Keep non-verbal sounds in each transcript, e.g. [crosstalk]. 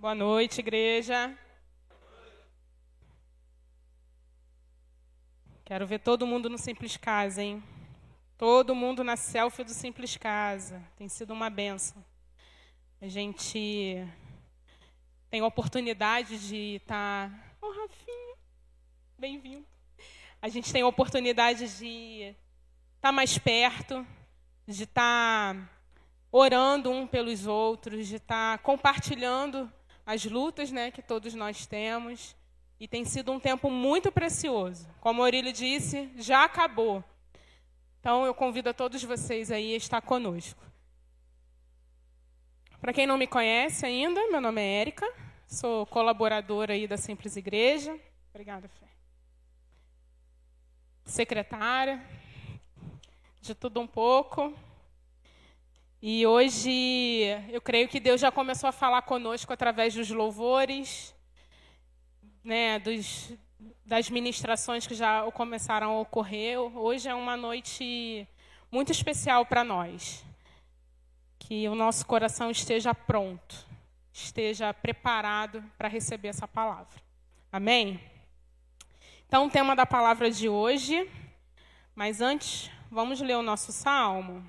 Boa noite, igreja. Quero ver todo mundo no Simples Casa, hein? Todo mundo na selfie do Simples Casa. Tem sido uma benção. A gente tem a oportunidade de estar. Tá... Oh, Rafinha, bem-vindo. A gente tem a oportunidade de estar tá mais perto, de estar tá orando um pelos outros, de estar compartilhando as lutas né, que todos nós temos. E tem sido um tempo muito precioso. Como a Aurílio disse, já acabou. Então eu convido a todos vocês aí a estar conosco. Para quem não me conhece ainda, meu nome é Érica, sou colaboradora aí da Simples Igreja. Obrigada, Fê. Secretária, de tudo um pouco. E hoje eu creio que Deus já começou a falar conosco através dos louvores, né, dos, das ministrações que já começaram a ocorrer. Hoje é uma noite muito especial para nós. Que o nosso coração esteja pronto, esteja preparado para receber essa palavra. Amém? Então, o tema da palavra de hoje, mas antes, vamos ler o nosso salmo.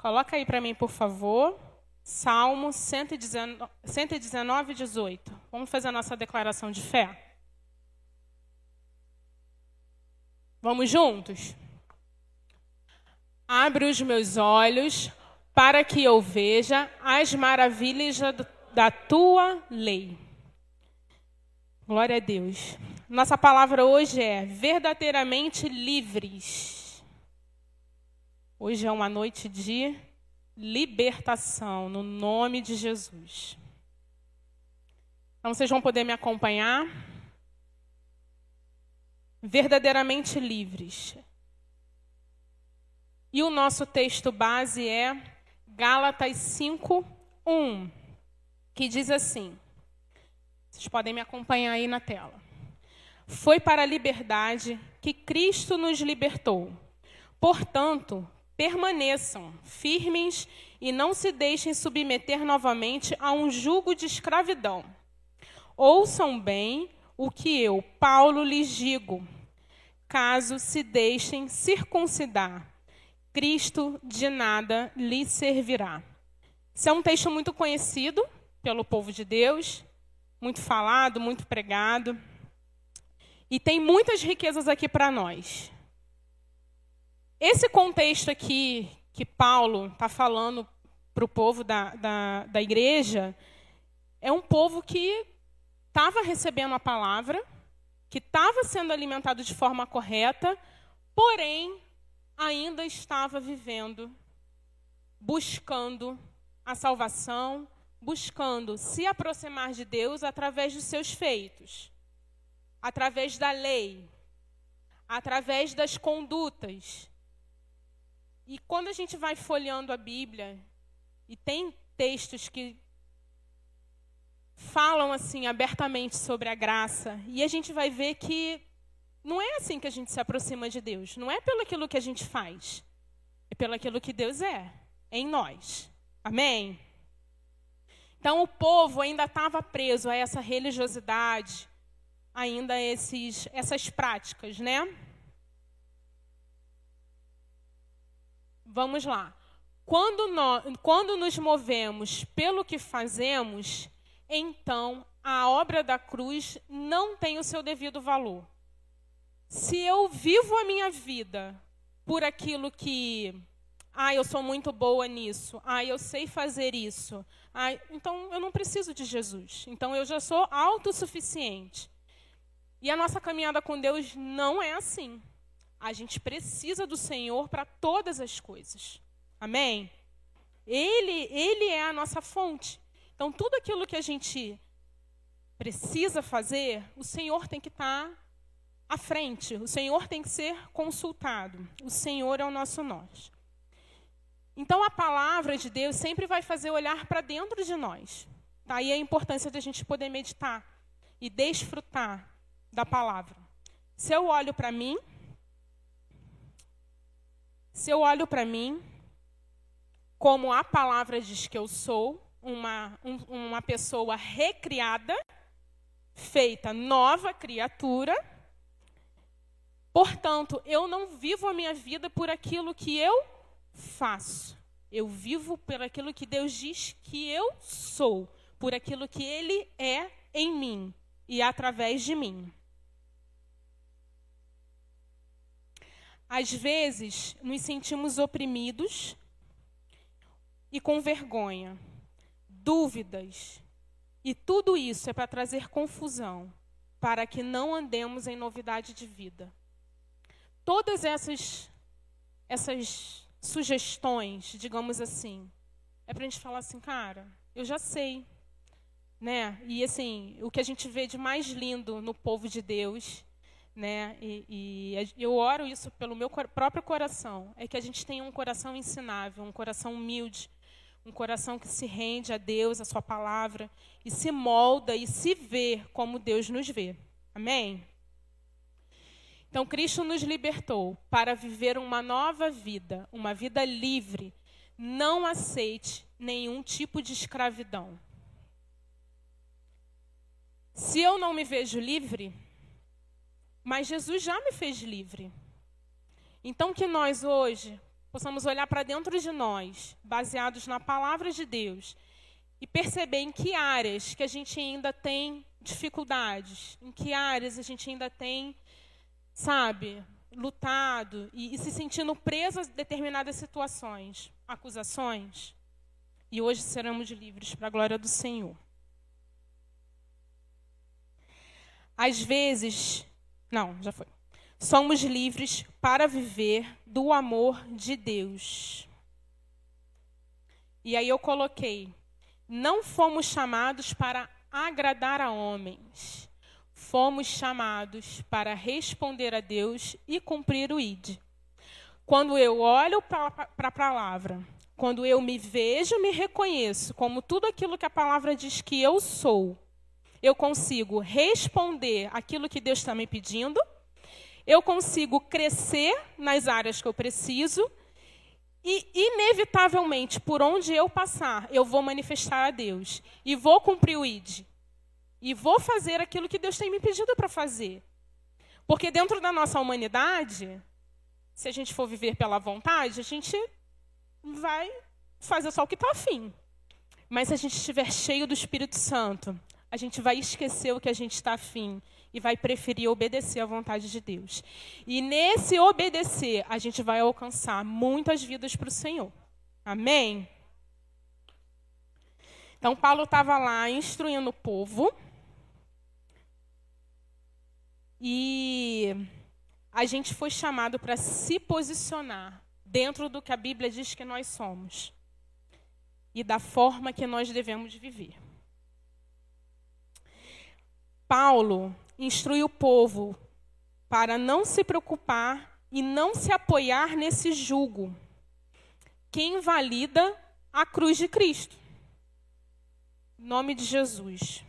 Coloca aí para mim, por favor. Salmo 119, 119, 18. Vamos fazer a nossa declaração de fé. Vamos juntos? Abre os meus olhos para que eu veja as maravilhas da tua lei. Glória a Deus. Nossa palavra hoje é verdadeiramente livres. Hoje é uma noite de libertação, no nome de Jesus. Então vocês vão poder me acompanhar. Verdadeiramente livres. E o nosso texto base é Gálatas 5, 1, que diz assim: vocês podem me acompanhar aí na tela. Foi para a liberdade que Cristo nos libertou. Portanto, permaneçam firmes e não se deixem submeter novamente a um jugo de escravidão. Ouçam bem o que eu, Paulo, lhes digo. Caso se deixem circuncidar, Cristo de nada lhes servirá. Isso é um texto muito conhecido pelo povo de Deus, muito falado, muito pregado. E tem muitas riquezas aqui para nós. Esse contexto aqui que Paulo está falando para o povo da, da, da igreja é um povo que estava recebendo a palavra, que estava sendo alimentado de forma correta, porém ainda estava vivendo, buscando a salvação, buscando se aproximar de Deus através dos seus feitos, através da lei, através das condutas, e quando a gente vai folheando a Bíblia, e tem textos que falam assim abertamente sobre a graça, e a gente vai ver que não é assim que a gente se aproxima de Deus, não é pelo aquilo que a gente faz, é pelo aquilo que Deus é em nós. Amém? Então o povo ainda estava preso a essa religiosidade, ainda esses, essas práticas, né? Vamos lá. Quando, nós, quando nos movemos pelo que fazemos, então a obra da cruz não tem o seu devido valor. Se eu vivo a minha vida por aquilo que, ah, eu sou muito boa nisso, ah, eu sei fazer isso, ah, então eu não preciso de Jesus. Então eu já sou autossuficiente. E a nossa caminhada com Deus não é assim. A gente precisa do Senhor para todas as coisas. Amém? Ele, ele é a nossa fonte. Então, tudo aquilo que a gente precisa fazer, o Senhor tem que estar tá à frente. O Senhor tem que ser consultado. O Senhor é o nosso nós. Então, a palavra de Deus sempre vai fazer olhar para dentro de nós. Daí tá? a importância de a gente poder meditar e desfrutar da palavra. Se eu olho para mim, se eu olho para mim como a palavra diz que eu sou, uma, um, uma pessoa recriada, feita nova criatura. Portanto, eu não vivo a minha vida por aquilo que eu faço. Eu vivo por aquilo que Deus diz que eu sou, por aquilo que Ele é em mim e através de mim. Às vezes, nos sentimos oprimidos e com vergonha, dúvidas, e tudo isso é para trazer confusão, para que não andemos em novidade de vida. Todas essas, essas sugestões, digamos assim, é para a gente falar assim, cara, eu já sei, né? E assim, o que a gente vê de mais lindo no povo de Deus né? E, e, eu oro isso pelo meu próprio coração, é que a gente tenha um coração ensinável, um coração humilde, um coração que se rende a Deus, a Sua palavra, e se molda e se vê como Deus nos vê. Amém? Então, Cristo nos libertou para viver uma nova vida, uma vida livre. Não aceite nenhum tipo de escravidão. Se eu não me vejo livre, mas Jesus já me fez livre. Então, que nós hoje possamos olhar para dentro de nós, baseados na palavra de Deus, e perceber em que áreas que a gente ainda tem dificuldades, em que áreas a gente ainda tem, sabe, lutado e, e se sentindo preso a determinadas situações, acusações. E hoje seremos livres para a glória do Senhor. Às vezes, não, já foi. Somos livres para viver do amor de Deus. E aí eu coloquei: não fomos chamados para agradar a homens, fomos chamados para responder a Deus e cumprir o ID. Quando eu olho para a palavra, quando eu me vejo, me reconheço como tudo aquilo que a palavra diz que eu sou, eu consigo responder aquilo que Deus está me pedindo eu consigo crescer nas áreas que eu preciso e, inevitavelmente, por onde eu passar, eu vou manifestar a Deus e vou cumprir o ID. E vou fazer aquilo que Deus tem me pedido para fazer. Porque dentro da nossa humanidade, se a gente for viver pela vontade, a gente vai fazer só o que está afim. Mas se a gente estiver cheio do Espírito Santo, a gente vai esquecer o que a gente está afim e vai preferir obedecer à vontade de Deus. E nesse obedecer, a gente vai alcançar muitas vidas para o Senhor. Amém? Então, Paulo estava lá instruindo o povo. E a gente foi chamado para se posicionar dentro do que a Bíblia diz que nós somos e da forma que nós devemos viver. Paulo instrui o povo para não se preocupar e não se apoiar nesse jugo que invalida a cruz de Cristo. Em nome de Jesus.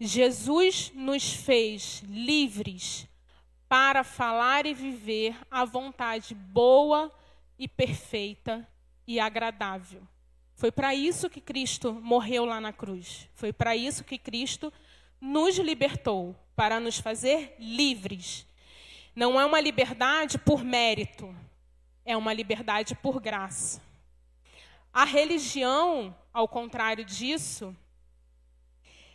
Jesus nos fez livres para falar e viver a vontade boa e perfeita e agradável. Foi para isso que Cristo morreu lá na cruz. Foi para isso que Cristo nos libertou para nos fazer livres. Não é uma liberdade por mérito, é uma liberdade por graça. A religião, ao contrário disso,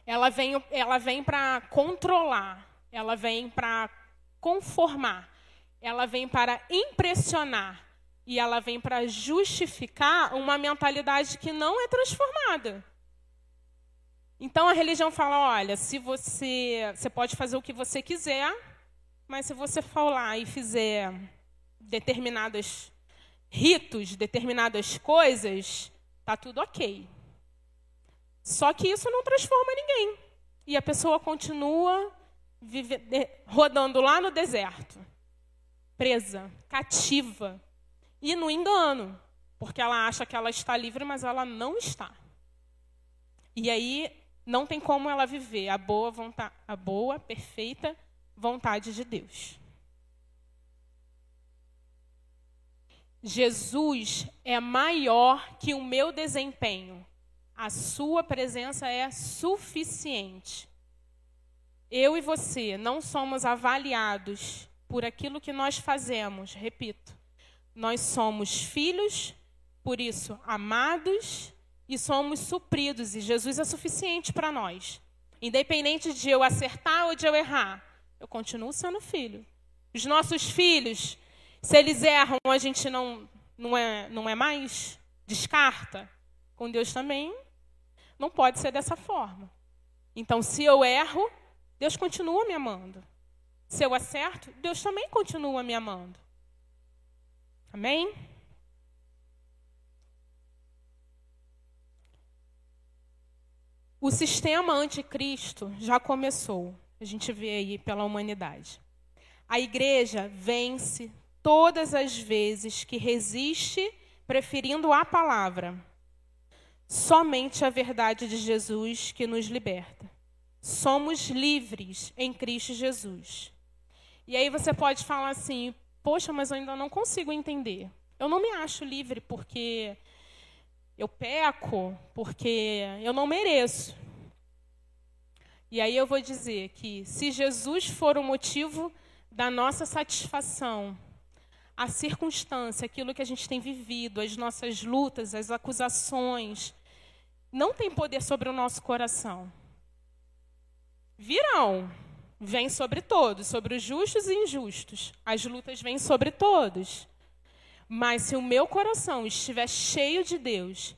ela vem, ela vem para controlar, ela vem para conformar, ela vem para impressionar e ela vem para justificar uma mentalidade que não é transformada. Então a religião fala: olha, se você, você pode fazer o que você quiser, mas se você lá e fizer determinados ritos, determinadas coisas, tá tudo ok. Só que isso não transforma ninguém. E a pessoa continua vive, rodando lá no deserto, presa, cativa, e no engano, porque ela acha que ela está livre, mas ela não está. E aí não tem como ela viver a boa, vontade, a boa, perfeita vontade de Deus. Jesus é maior que o meu desempenho. A sua presença é suficiente. Eu e você não somos avaliados por aquilo que nós fazemos, repito. Nós somos filhos, por isso amados e somos supridos, e Jesus é suficiente para nós. Independente de eu acertar ou de eu errar, eu continuo sendo filho. Os nossos filhos, se eles erram, a gente não, não, é, não é mais? Descarta. Com Deus também não pode ser dessa forma. Então, se eu erro, Deus continua me amando. Se eu acerto, Deus também continua me amando. Amém? O sistema anticristo já começou. A gente vê aí pela humanidade. A igreja vence todas as vezes que resiste preferindo a palavra. Somente a verdade de Jesus que nos liberta. Somos livres em Cristo Jesus. E aí você pode falar assim: poxa, mas eu ainda não consigo entender. Eu não me acho livre porque eu peco, porque eu não mereço. E aí eu vou dizer que se Jesus for o motivo da nossa satisfação, a circunstância, aquilo que a gente tem vivido, as nossas lutas, as acusações, não tem poder sobre o nosso coração. Virão, vêm sobre todos, sobre os justos e injustos. As lutas vêm sobre todos. Mas se o meu coração estiver cheio de Deus,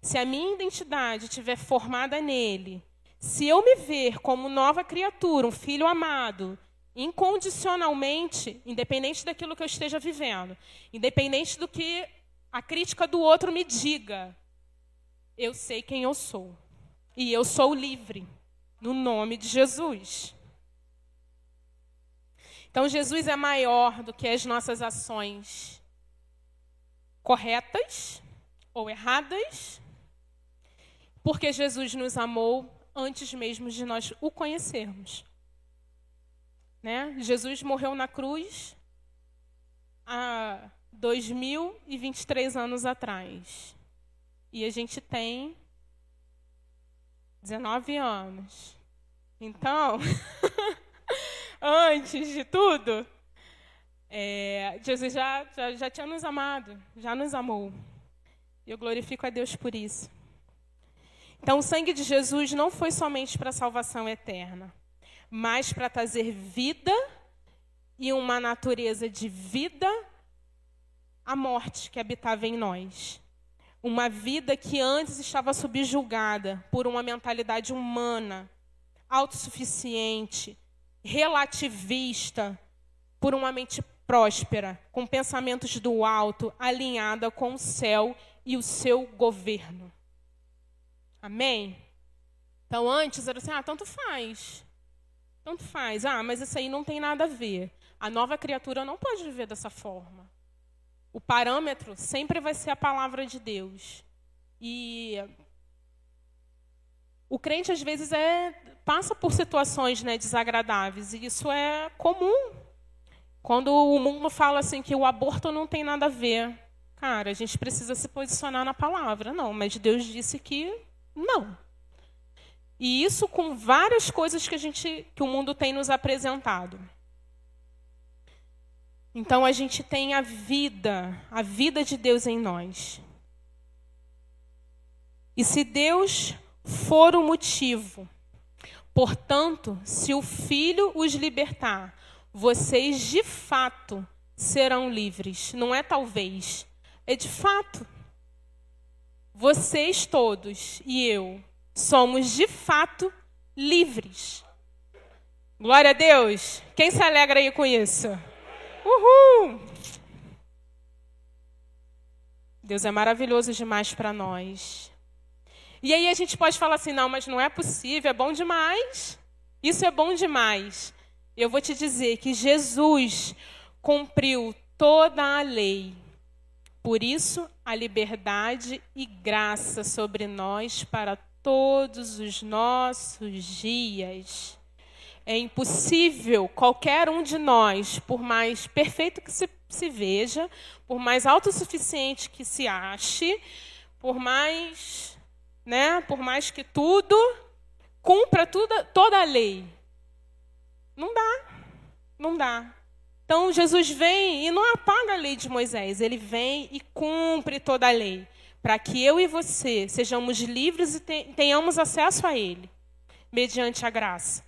se a minha identidade estiver formada nele, se eu me ver como nova criatura, um filho amado, incondicionalmente, independente daquilo que eu esteja vivendo, independente do que a crítica do outro me diga, eu sei quem eu sou. E eu sou livre, no nome de Jesus. Então, Jesus é maior do que as nossas ações corretas ou erradas, porque Jesus nos amou antes mesmo de nós o conhecermos. Né? Jesus morreu na cruz há 2023 anos atrás. E a gente tem 19 anos. Então, [laughs] antes de tudo, é, Jesus já, já, já tinha nos amado, já nos amou. E eu glorifico a Deus por isso. Então, o sangue de Jesus não foi somente para a salvação eterna mas para trazer vida e uma natureza de vida à morte que habitava em nós. Uma vida que antes estava subjugada por uma mentalidade humana, autossuficiente, relativista, por uma mente próspera, com pensamentos do alto, alinhada com o céu e o seu governo. Amém? Então, antes era assim: ah, tanto faz. Tanto faz. Ah, mas isso aí não tem nada a ver. A nova criatura não pode viver dessa forma. O parâmetro sempre vai ser a palavra de Deus. E o crente às vezes é passa por situações né, desagradáveis e isso é comum. Quando o mundo fala assim que o aborto não tem nada a ver, cara, a gente precisa se posicionar na palavra. Não, mas Deus disse que não. E isso com várias coisas que a gente que o mundo tem nos apresentado. Então a gente tem a vida, a vida de Deus em nós. E se Deus for o motivo, portanto, se o Filho os libertar, vocês de fato serão livres. Não é talvez, é de fato. Vocês todos e eu somos de fato livres. Glória a Deus. Quem se alegra aí com isso? Uhul! Deus é maravilhoso demais para nós. E aí a gente pode falar assim: não, mas não é possível, é bom demais. Isso é bom demais. Eu vou te dizer que Jesus cumpriu toda a lei. Por isso, a liberdade e graça sobre nós para todos os nossos dias. É impossível qualquer um de nós, por mais perfeito que se, se veja, por mais autossuficiente que se ache, por mais né? Por mais que tudo cumpra tudo, toda a lei. Não dá. Não dá. Então Jesus vem e não apaga a lei de Moisés, ele vem e cumpre toda a lei, para que eu e você sejamos livres e tenhamos acesso a ele, mediante a graça.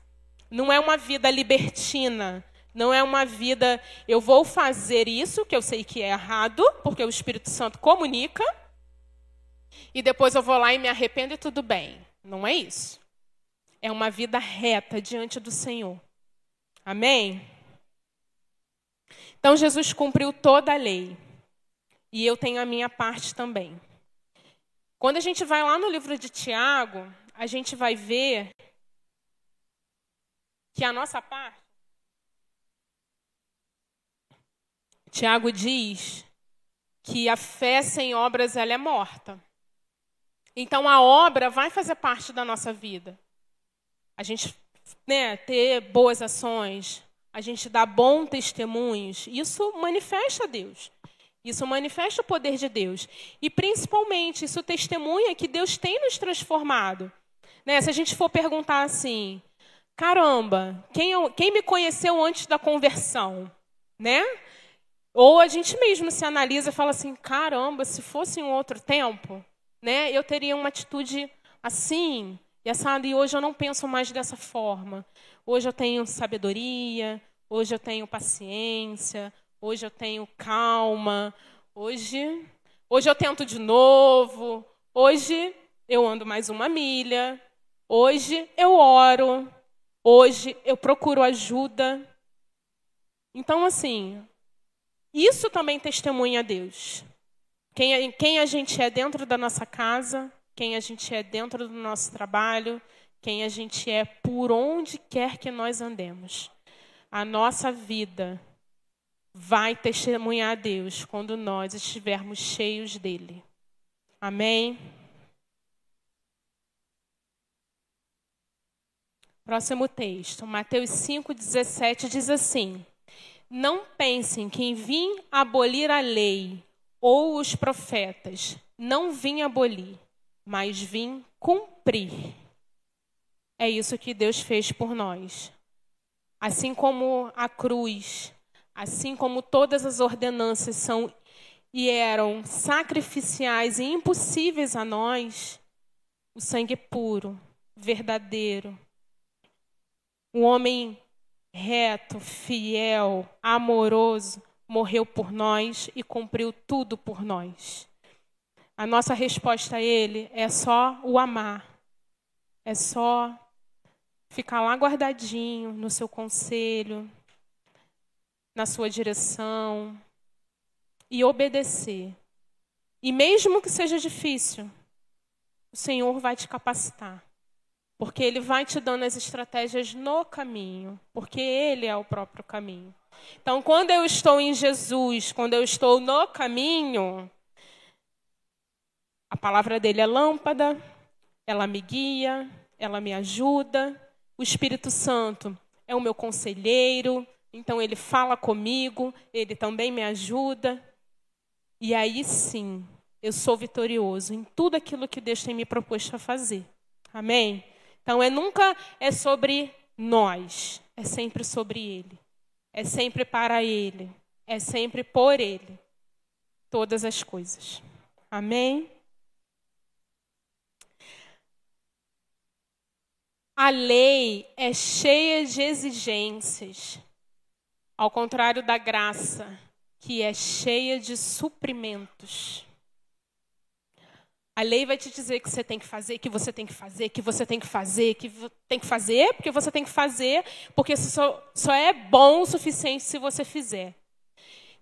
Não é uma vida libertina, não é uma vida, eu vou fazer isso, que eu sei que é errado, porque o Espírito Santo comunica, e depois eu vou lá e me arrependo e tudo bem. Não é isso. É uma vida reta diante do Senhor. Amém? Então Jesus cumpriu toda a lei. E eu tenho a minha parte também. Quando a gente vai lá no livro de Tiago, a gente vai ver que a nossa parte Tiago diz que a fé sem obras ela é morta. Então a obra vai fazer parte da nossa vida. A gente né, ter boas ações, a gente dar bons testemunhos, isso manifesta Deus. Isso manifesta o poder de Deus. E principalmente, isso testemunha que Deus tem nos transformado. Né? Se a gente for perguntar assim, caramba, quem, eu, quem me conheceu antes da conversão? Né? Ou a gente mesmo se analisa e fala assim: caramba, se fosse em outro tempo, né, eu teria uma atitude assim, e assado, e hoje eu não penso mais dessa forma. Hoje eu tenho sabedoria, hoje eu tenho paciência, hoje eu tenho calma, hoje, hoje eu tento de novo, hoje eu ando mais uma milha, hoje eu oro, hoje eu procuro ajuda. Então, assim, isso também testemunha a Deus. Quem, quem a gente é dentro da nossa casa, quem a gente é dentro do nosso trabalho, quem a gente é por onde quer que nós andemos. A nossa vida vai testemunhar a Deus quando nós estivermos cheios dele. Amém? Próximo texto, Mateus 5,17 diz assim: não pensem que vim abolir a lei ou os profetas. Não vim abolir, mas vim cumprir. É isso que Deus fez por nós. Assim como a cruz, assim como todas as ordenanças são e eram sacrificiais e impossíveis a nós, o sangue puro, verdadeiro, o homem reto, fiel, amoroso, morreu por nós e cumpriu tudo por nós. A nossa resposta a Ele é só o amar, é só ficar lá guardadinho no seu conselho, na sua direção e obedecer. E mesmo que seja difícil, o Senhor vai te capacitar. Porque ele vai te dando as estratégias no caminho, porque ele é o próprio caminho. Então, quando eu estou em Jesus, quando eu estou no caminho, a palavra dele é lâmpada, ela me guia, ela me ajuda. O Espírito Santo é o meu conselheiro, então ele fala comigo, ele também me ajuda. E aí sim, eu sou vitorioso em tudo aquilo que Deus tem me proposto a fazer. Amém? Então, é nunca é sobre nós, é sempre sobre Ele. É sempre para Ele, é sempre por Ele. Todas as coisas. Amém? A lei é cheia de exigências, ao contrário da graça, que é cheia de suprimentos. A lei vai te dizer que você tem que fazer, que você tem que fazer, que você tem que fazer, que tem que fazer, porque você tem que fazer, porque só, só é bom o suficiente se você fizer.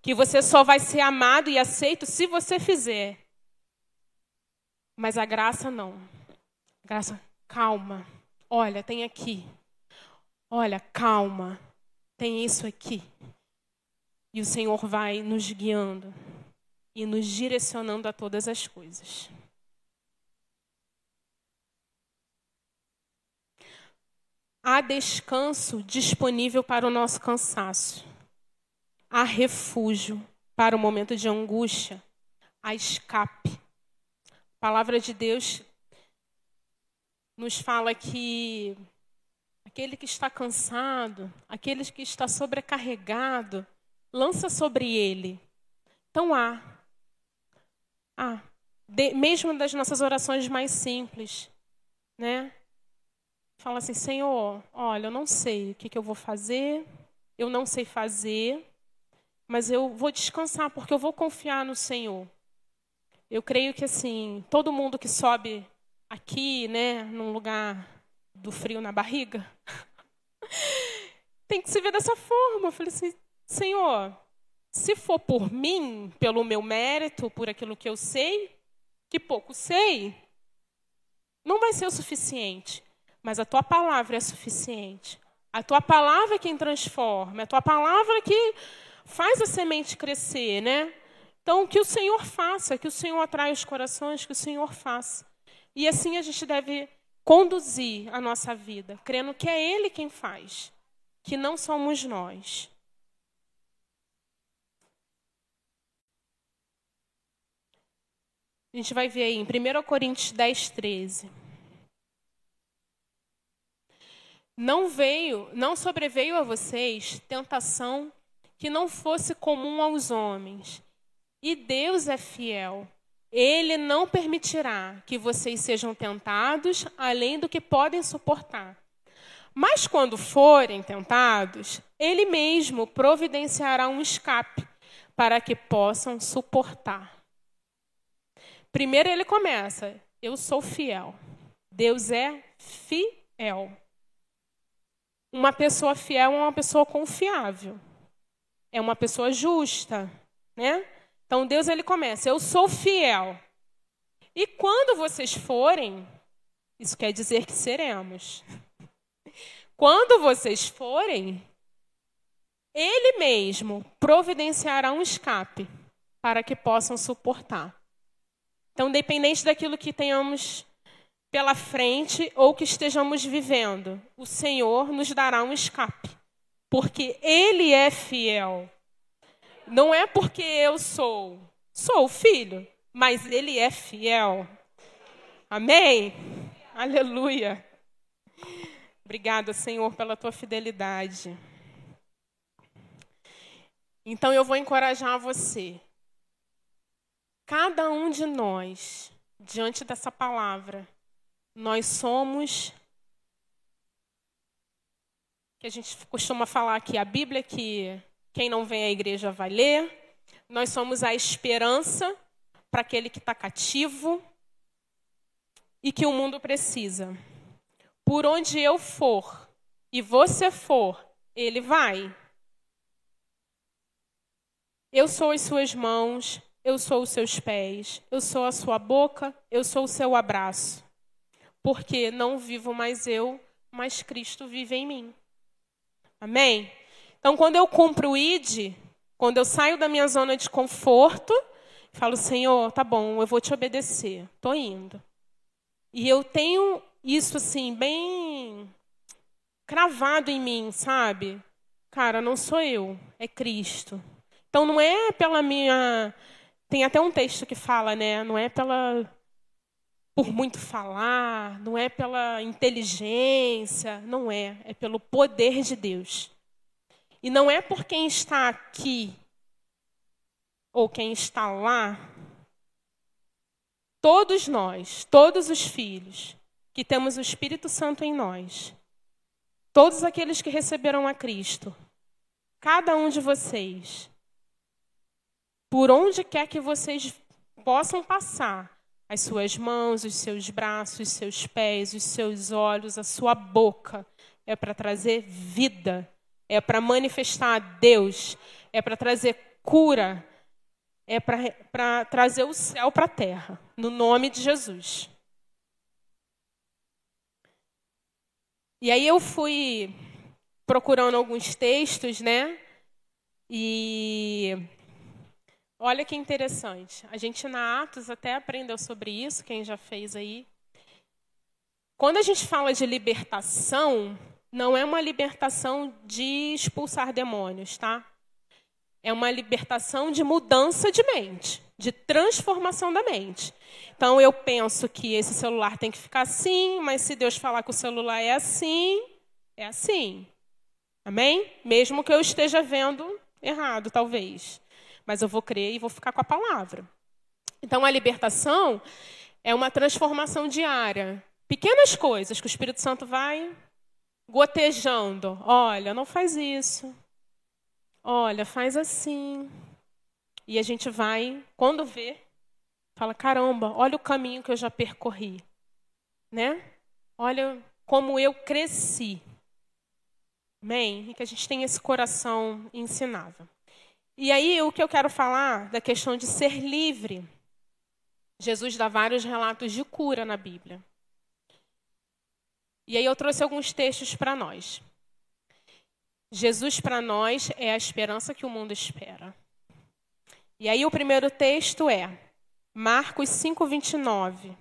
Que você só vai ser amado e aceito se você fizer. Mas a graça não. A graça, calma. Olha, tem aqui. Olha, calma. Tem isso aqui. E o Senhor vai nos guiando e nos direcionando a todas as coisas. Há descanso disponível para o nosso cansaço. Há refúgio para o momento de angústia. Há escape. A palavra de Deus nos fala que aquele que está cansado, aquele que está sobrecarregado, lança sobre ele. Então há. Há. De, mesmo das nossas orações mais simples, né? Fala assim, Senhor, olha, eu não sei o que, que eu vou fazer, eu não sei fazer, mas eu vou descansar porque eu vou confiar no Senhor. Eu creio que assim, todo mundo que sobe aqui, né, num lugar do frio na barriga, tem que se ver dessa forma. Eu falei assim, Senhor, se for por mim, pelo meu mérito, por aquilo que eu sei, que pouco sei, não vai ser o suficiente. Mas a tua palavra é suficiente. A tua palavra é quem transforma. A tua palavra é que faz a semente crescer, né? Então, que o Senhor faça, que o Senhor atraia os corações, que o Senhor faça. E assim a gente deve conduzir a nossa vida, crendo que é Ele quem faz, que não somos nós. A gente vai ver aí em 1 Coríntios 10, 13. Não veio, não sobreveio a vocês tentação que não fosse comum aos homens. E Deus é fiel. Ele não permitirá que vocês sejam tentados além do que podem suportar. Mas quando forem tentados, Ele mesmo providenciará um escape para que possam suportar. Primeiro ele começa: Eu sou fiel. Deus é fiel. Uma pessoa fiel é uma pessoa confiável. É uma pessoa justa, né? Então Deus ele começa: Eu sou fiel. E quando vocês forem, isso quer dizer que seremos. [laughs] Quando vocês forem, Ele mesmo providenciará um escape para que possam suportar. Então, dependente daquilo que tenhamos pela frente ou que estejamos vivendo, o Senhor nos dará um escape, porque Ele é fiel. Não é porque eu sou, sou filho, mas Ele é fiel. Amém? Aleluia. Obrigada, Senhor, pela tua fidelidade. Então eu vou encorajar você Cada um de nós, diante dessa palavra, nós somos que a gente costuma falar aqui, a Bíblia que quem não vem à igreja vai ler. Nós somos a esperança para aquele que está cativo e que o mundo precisa. Por onde eu for e você for, ele vai. Eu sou as suas mãos, eu sou os seus pés, eu sou a sua boca, eu sou o seu abraço. Porque não vivo mais eu, mas Cristo vive em mim. Amém? Então, quando eu cumpro o ID, quando eu saio da minha zona de conforto, falo, Senhor, tá bom, eu vou te obedecer, tô indo. E eu tenho isso assim bem cravado em mim, sabe? Cara, não sou eu, é Cristo. Então não é pela minha tem até um texto que fala, né? Não é pela por muito falar, não é pela inteligência, não é, é pelo poder de Deus. E não é por quem está aqui ou quem está lá. Todos nós, todos os filhos que temos o Espírito Santo em nós, todos aqueles que receberam a Cristo, cada um de vocês por onde quer que vocês possam passar, as suas mãos, os seus braços, os seus pés, os seus olhos, a sua boca, é para trazer vida, é para manifestar a Deus, é para trazer cura, é para trazer o céu para a terra, no nome de Jesus. E aí eu fui procurando alguns textos, né? E Olha que interessante. A gente na Atos até aprendeu sobre isso, quem já fez aí. Quando a gente fala de libertação, não é uma libertação de expulsar demônios, tá? É uma libertação de mudança de mente. de transformação da mente. Então eu penso que esse celular tem que ficar assim, mas se Deus falar que o celular é assim, é assim. Amém? Mesmo que eu esteja vendo errado, talvez. Mas eu vou crer e vou ficar com a palavra. Então a libertação é uma transformação diária. Pequenas coisas que o Espírito Santo vai gotejando. Olha, não faz isso. Olha, faz assim. E a gente vai, quando vê, fala: caramba, olha o caminho que eu já percorri. Né? Olha como eu cresci. Amém? E que a gente tenha esse coração ensinável. E aí, o que eu quero falar da questão de ser livre. Jesus dá vários relatos de cura na Bíblia. E aí eu trouxe alguns textos para nós. Jesus para nós é a esperança que o mundo espera. E aí o primeiro texto é Marcos 5:29.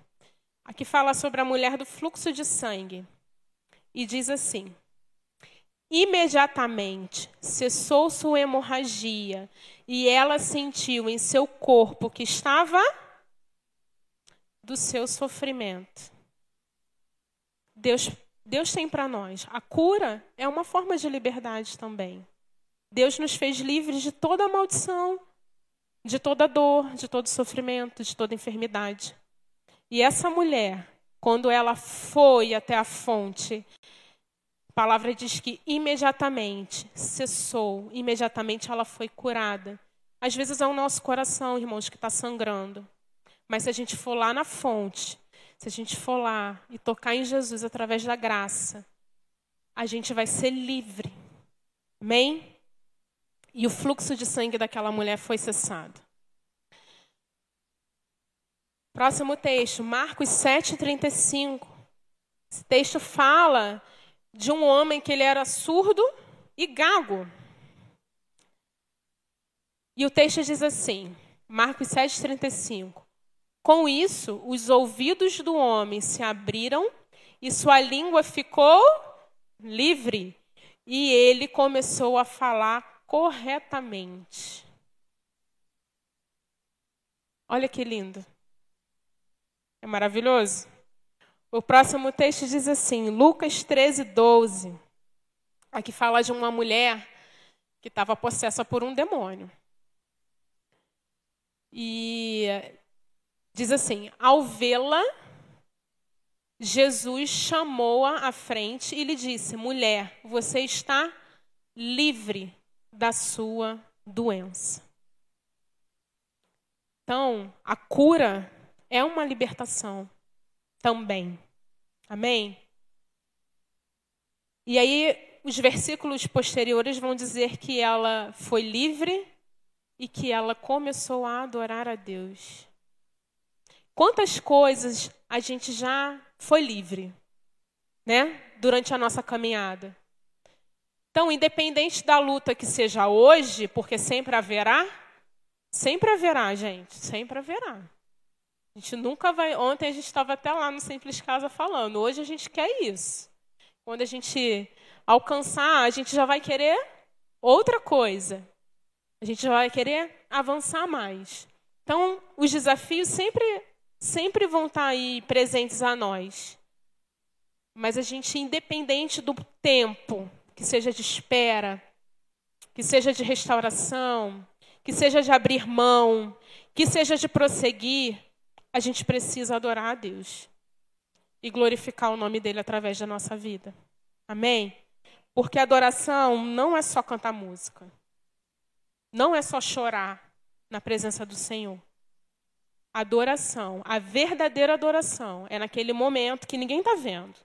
Aqui fala sobre a mulher do fluxo de sangue. E diz assim: Imediatamente cessou sua hemorragia e ela sentiu em seu corpo que estava do seu sofrimento. Deus Deus tem para nós. A cura é uma forma de liberdade também. Deus nos fez livres de toda a maldição, de toda dor, de todo sofrimento, de toda enfermidade. E essa mulher, quando ela foi até a fonte, a palavra diz que imediatamente cessou, imediatamente ela foi curada. Às vezes é o nosso coração, irmãos, que está sangrando. Mas se a gente for lá na fonte, se a gente for lá e tocar em Jesus através da graça, a gente vai ser livre. Amém? E o fluxo de sangue daquela mulher foi cessado. Próximo texto, Marcos 7,35. Esse texto fala de um homem que ele era surdo e gago. E o texto diz assim, Marcos 7,35. Com isso, os ouvidos do homem se abriram e sua língua ficou livre. E ele começou a falar corretamente. Olha que lindo. É maravilhoso? O próximo texto diz assim, Lucas 13, 12. Aqui fala de uma mulher que estava possessa por um demônio. E Diz assim: ao vê-la, Jesus chamou-a à frente e lhe disse: Mulher, você está livre da sua doença. Então, a cura é uma libertação também. Amém? E aí, os versículos posteriores vão dizer que ela foi livre e que ela começou a adorar a Deus. Quantas coisas a gente já foi livre, né? Durante a nossa caminhada. Então, independente da luta que seja hoje, porque sempre haverá, sempre haverá, gente, sempre haverá. A gente nunca vai. Ontem a gente estava até lá no Simples Casa falando. Hoje a gente quer isso. Quando a gente alcançar, a gente já vai querer outra coisa. A gente já vai querer avançar mais. Então, os desafios sempre sempre vão estar aí presentes a nós. Mas a gente, independente do tempo, que seja de espera, que seja de restauração, que seja de abrir mão, que seja de prosseguir, a gente precisa adorar a Deus e glorificar o nome dele através da nossa vida. Amém? Porque adoração não é só cantar música. Não é só chorar na presença do Senhor. Adoração, a verdadeira adoração, é naquele momento que ninguém está vendo.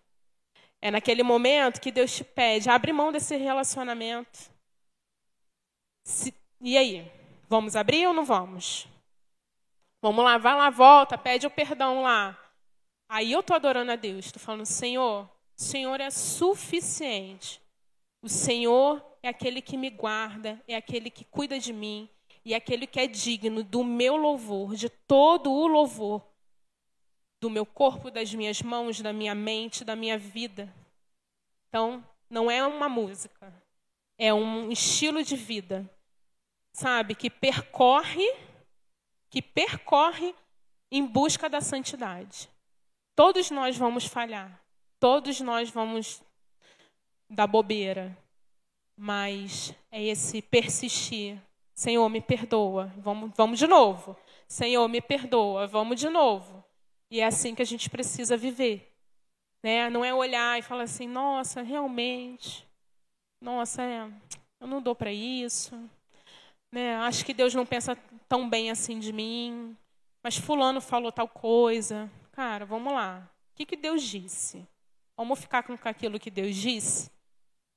É naquele momento que Deus te pede, abre mão desse relacionamento. Se, e aí? Vamos abrir ou não vamos? Vamos lá, vai lá, volta, pede o perdão lá. Aí eu estou adorando a Deus, estou falando, Senhor, o Senhor é suficiente. O Senhor é aquele que me guarda, é aquele que cuida de mim, e aquele que é digno do meu louvor, de todo o louvor, do meu corpo, das minhas mãos, da minha mente, da minha vida. Então, não é uma música, é um estilo de vida, sabe, que percorre, que percorre em busca da santidade. Todos nós vamos falhar, todos nós vamos dar bobeira, mas é esse persistir. Senhor, me perdoa. Vamos, vamos de novo. Senhor, me perdoa. Vamos de novo. E é assim que a gente precisa viver. Né? Não é olhar e falar assim, nossa, realmente, nossa, é, eu não dou para isso. Né? Acho que Deus não pensa tão bem assim de mim. Mas fulano falou tal coisa. Cara, vamos lá. O que, que Deus disse? Vamos ficar com aquilo que Deus disse?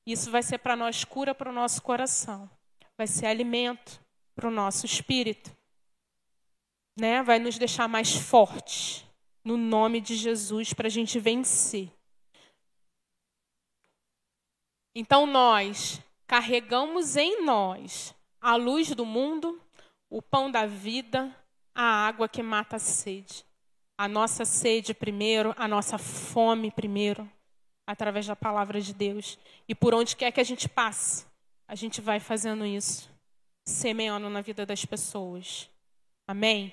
Isso vai ser para nós cura para o nosso coração, vai ser alimento para o nosso espírito, né? Vai nos deixar mais fortes no nome de Jesus para a gente vencer. Então nós carregamos em nós a luz do mundo, o pão da vida, a água que mata a sede. A nossa sede primeiro, a nossa fome primeiro através da palavra de Deus. E por onde quer que a gente passe, a gente vai fazendo isso, semeando na vida das pessoas. Amém?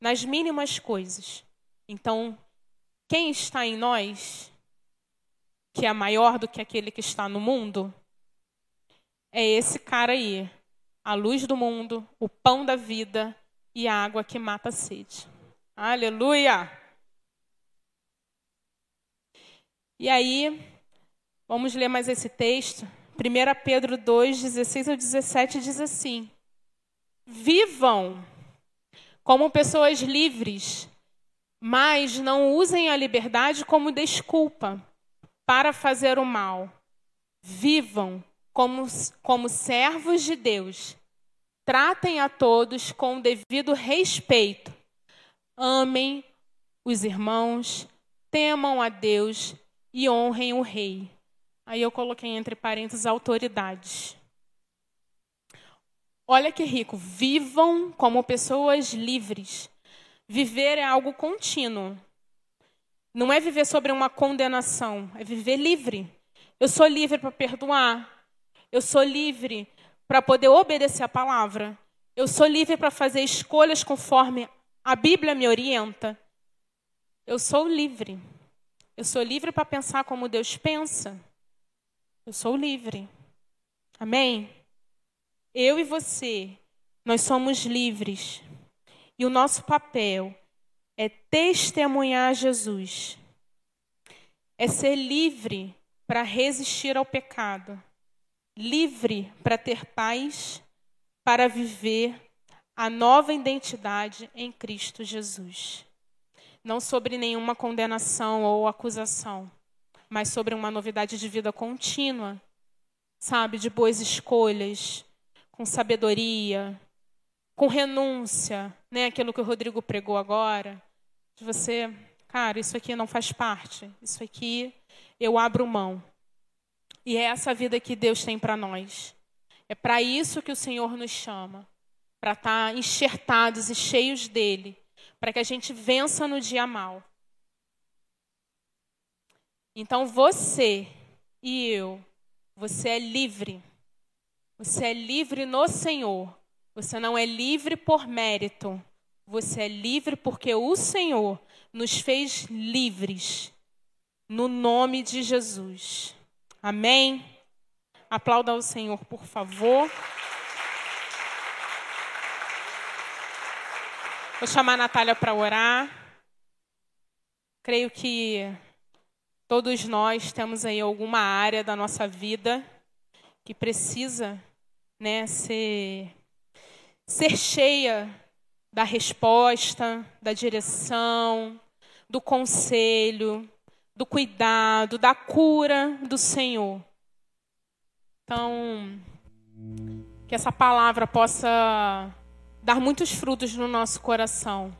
Nas mínimas coisas. Então, quem está em nós, que é maior do que aquele que está no mundo, é esse cara aí, a luz do mundo, o pão da vida e a água que mata a sede. Aleluia! E aí, vamos ler mais esse texto. 1 Pedro 2, 16 ao 17 diz assim: Vivam como pessoas livres, mas não usem a liberdade como desculpa para fazer o mal. Vivam como, como servos de Deus. Tratem a todos com o devido respeito. Amem os irmãos, temam a Deus e honrem o rei. Aí eu coloquei entre parênteses autoridades. Olha que rico. Vivam como pessoas livres. Viver é algo contínuo. Não é viver sobre uma condenação, é viver livre. Eu sou livre para perdoar. Eu sou livre para poder obedecer a palavra. Eu sou livre para fazer escolhas conforme a Bíblia me orienta. Eu sou livre. Eu sou livre para pensar como Deus pensa. Eu sou livre. Amém? Eu e você, nós somos livres. E o nosso papel é testemunhar Jesus. É ser livre para resistir ao pecado. Livre para ter paz, para viver a nova identidade em Cristo Jesus não sobre nenhuma condenação ou acusação, mas sobre uma novidade de vida contínua, sabe, de boas escolhas, com sabedoria, com renúncia, né? Aquilo que o Rodrigo pregou agora, de você, cara, isso aqui não faz parte, isso aqui eu abro mão. E é essa vida que Deus tem para nós. É para isso que o Senhor nos chama, para estar tá enxertados e cheios dele para que a gente vença no dia mal. Então você e eu, você é livre. Você é livre no Senhor. Você não é livre por mérito. Você é livre porque o Senhor nos fez livres. No nome de Jesus. Amém? Aplauda o Senhor, por favor. Vou chamar a Natália para orar. Creio que todos nós temos aí alguma área da nossa vida que precisa né, ser, ser cheia da resposta, da direção, do conselho, do cuidado, da cura do Senhor. Então, que essa palavra possa dar muitos frutos no nosso coração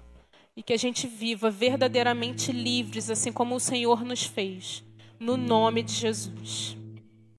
e que a gente viva verdadeiramente livres, assim como o Senhor nos fez, no nome de Jesus.